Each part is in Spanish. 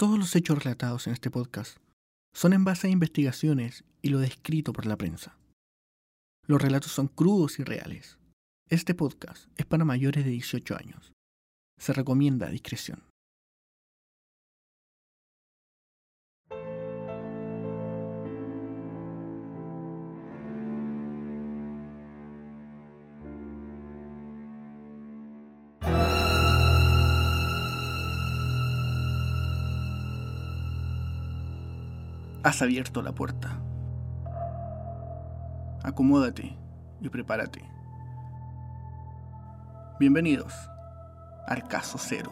Todos los hechos relatados en este podcast son en base a investigaciones y lo descrito por la prensa. Los relatos son crudos y reales. Este podcast es para mayores de 18 años. Se recomienda discreción. Has abierto la puerta. Acomódate y prepárate. Bienvenidos al caso cero.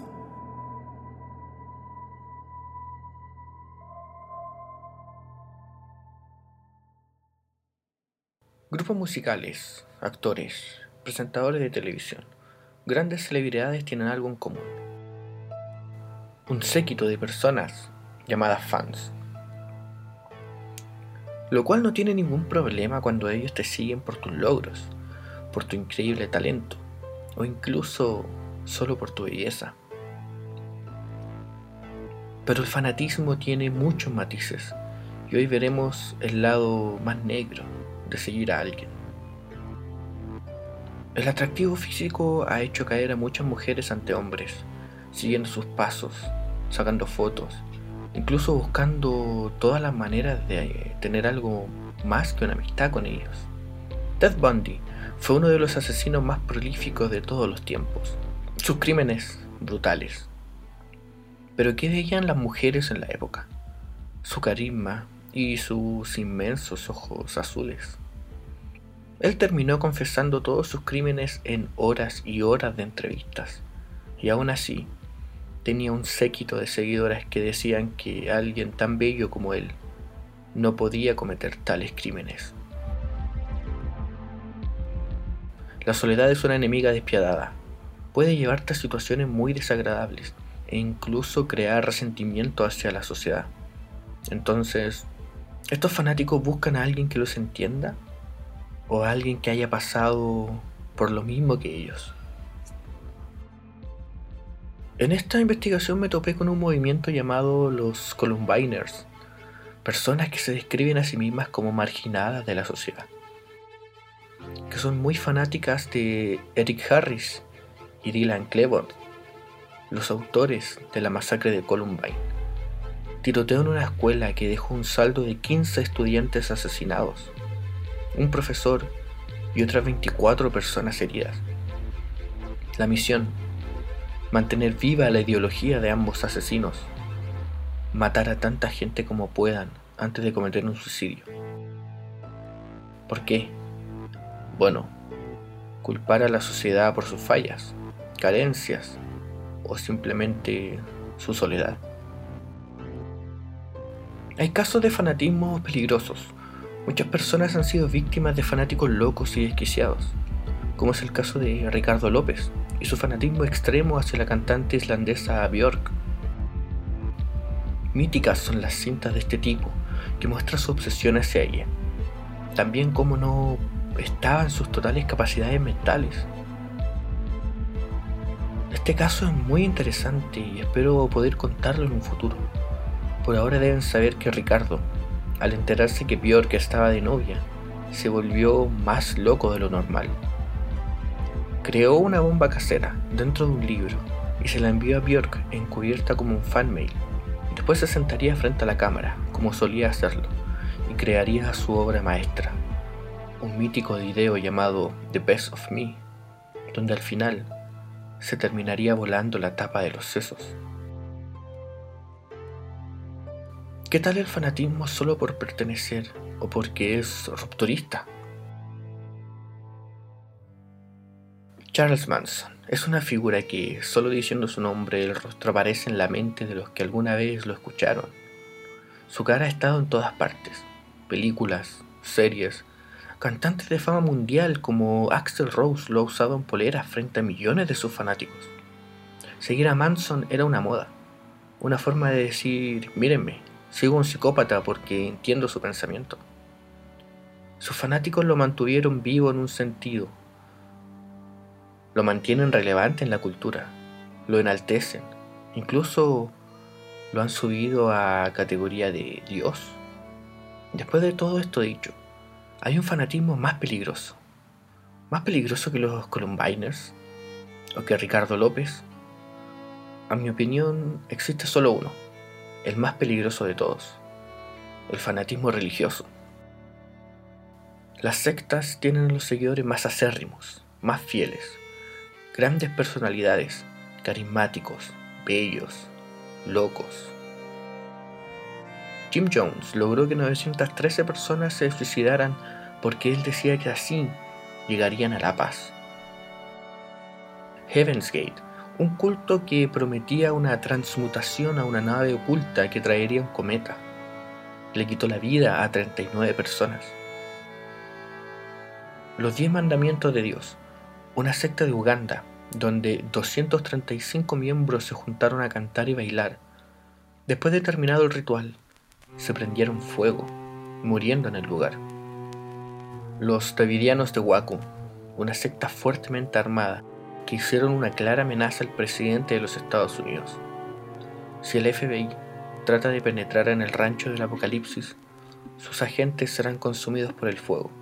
Grupos musicales, actores, presentadores de televisión, grandes celebridades tienen algo en común. Un séquito de personas llamadas fans lo cual no tiene ningún problema cuando ellos te siguen por tus logros, por tu increíble talento, o incluso solo por tu belleza. Pero el fanatismo tiene muchos matices, y hoy veremos el lado más negro de seguir a alguien. El atractivo físico ha hecho caer a muchas mujeres ante hombres, siguiendo sus pasos, sacando fotos incluso buscando todas las maneras de tener algo más que una amistad con ellos. Ted Bundy fue uno de los asesinos más prolíficos de todos los tiempos. Sus crímenes brutales. Pero ¿qué veían las mujeres en la época? Su carisma y sus inmensos ojos azules. Él terminó confesando todos sus crímenes en horas y horas de entrevistas. Y aún así, tenía un séquito de seguidoras que decían que alguien tan bello como él no podía cometer tales crímenes. La soledad es una enemiga despiadada. Puede llevarte a situaciones muy desagradables e incluso crear resentimiento hacia la sociedad. Entonces, ¿estos fanáticos buscan a alguien que los entienda? ¿O a alguien que haya pasado por lo mismo que ellos? En esta investigación me topé con un movimiento llamado los Columbiners, personas que se describen a sí mismas como marginadas de la sociedad, que son muy fanáticas de Eric Harris y Dylan Klebold, los autores de la masacre de Columbine. Tiroteo en una escuela que dejó un saldo de 15 estudiantes asesinados, un profesor y otras 24 personas heridas. La misión mantener viva la ideología de ambos asesinos, matar a tanta gente como puedan antes de cometer un suicidio. ¿Por qué? Bueno, culpar a la sociedad por sus fallas, carencias o simplemente su soledad. Hay casos de fanatismo peligrosos. Muchas personas han sido víctimas de fanáticos locos y desquiciados, como es el caso de Ricardo López, y su fanatismo extremo hacia la cantante islandesa Björk. Míticas son las cintas de este tipo, que muestra su obsesión hacia ella. También como no estaba en sus totales capacidades mentales. Este caso es muy interesante y espero poder contarlo en un futuro. Por ahora deben saber que Ricardo, al enterarse que Björk estaba de novia, se volvió más loco de lo normal creó una bomba casera dentro de un libro y se la envió a Björk encubierta como un fan mail. Después se sentaría frente a la cámara, como solía hacerlo, y crearía su obra maestra, un mítico video llamado The Best of Me, donde al final se terminaría volando la tapa de los sesos. ¿Qué tal el fanatismo solo por pertenecer o porque es rupturista? Charles Manson es una figura que, solo diciendo su nombre, el rostro aparece en la mente de los que alguna vez lo escucharon. Su cara ha estado en todas partes, películas, series, cantantes de fama mundial como Axel Rose lo ha usado en poleras frente a millones de sus fanáticos. Seguir a Manson era una moda, una forma de decir, mírenme, sigo un psicópata porque entiendo su pensamiento. Sus fanáticos lo mantuvieron vivo en un sentido, lo mantienen relevante en la cultura, lo enaltecen, incluso lo han subido a categoría de Dios. Después de todo esto dicho, hay un fanatismo más peligroso. Más peligroso que los Columbiners o que Ricardo López. A mi opinión, existe solo uno, el más peligroso de todos, el fanatismo religioso. Las sectas tienen los seguidores más acérrimos, más fieles, grandes personalidades, carismáticos, bellos, locos. Jim Jones logró que 913 personas se suicidaran porque él decía que así llegarían a la paz. Heaven's Gate, un culto que prometía una transmutación a una nave oculta que traería un cometa, le quitó la vida a 39 personas. Los Diez Mandamientos de Dios, una secta de Uganda, donde 235 miembros se juntaron a cantar y bailar. Después de terminado el ritual, se prendieron fuego, muriendo en el lugar. Los Davidianos de Waco, una secta fuertemente armada, que hicieron una clara amenaza al presidente de los Estados Unidos. Si el FBI trata de penetrar en el rancho del apocalipsis, sus agentes serán consumidos por el fuego.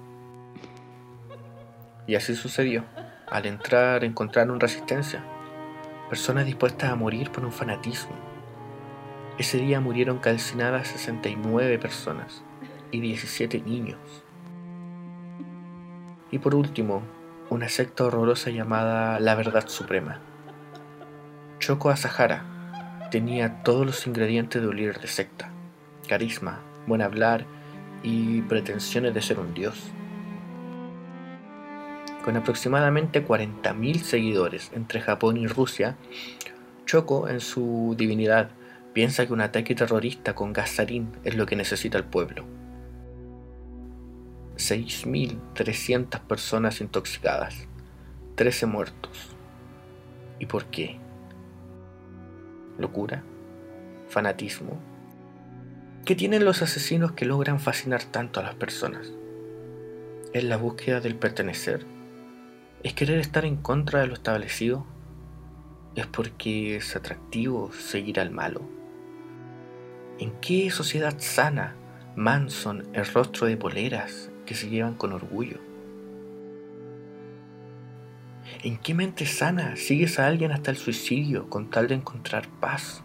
Y así sucedió. Al entrar encontraron resistencia, personas dispuestas a morir por un fanatismo. Ese día murieron calcinadas 69 personas y 17 niños. Y por último, una secta horrorosa llamada La Verdad Suprema. Choco Asahara tenía todos los ingredientes de un líder de secta, carisma, buen hablar y pretensiones de ser un dios. Con aproximadamente 40.000 seguidores entre Japón y Rusia, Choco, en su divinidad, piensa que un ataque terrorista con gasarín es lo que necesita el pueblo. 6.300 personas intoxicadas, 13 muertos. ¿Y por qué? ¿Locura? ¿Fanatismo? ¿Qué tienen los asesinos que logran fascinar tanto a las personas? ¿Es la búsqueda del pertenecer? ¿Es querer estar en contra de lo establecido? ¿Es porque es atractivo seguir al malo? ¿En qué sociedad sana Manson el rostro de poleras que se llevan con orgullo? ¿En qué mente sana sigues a alguien hasta el suicidio con tal de encontrar paz?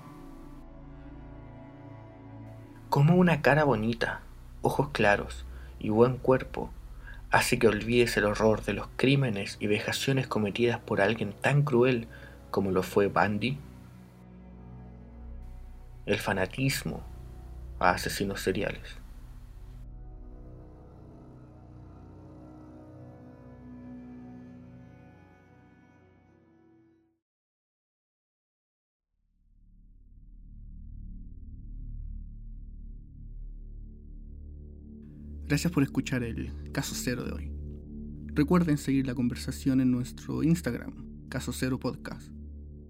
¿Cómo una cara bonita, ojos claros y buen cuerpo hace que olvides el horror de los crímenes y vejaciones cometidas por alguien tan cruel como lo fue Bandy? El fanatismo a asesinos seriales. Gracias por escuchar el caso cero de hoy. Recuerden seguir la conversación en nuestro Instagram, Caso Cero Podcast.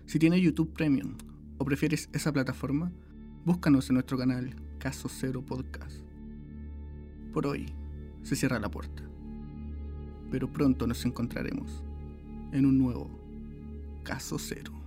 Si tienes YouTube Premium o prefieres esa plataforma, búscanos en nuestro canal Caso Cero Podcast. Por hoy se cierra la puerta, pero pronto nos encontraremos en un nuevo Caso Cero.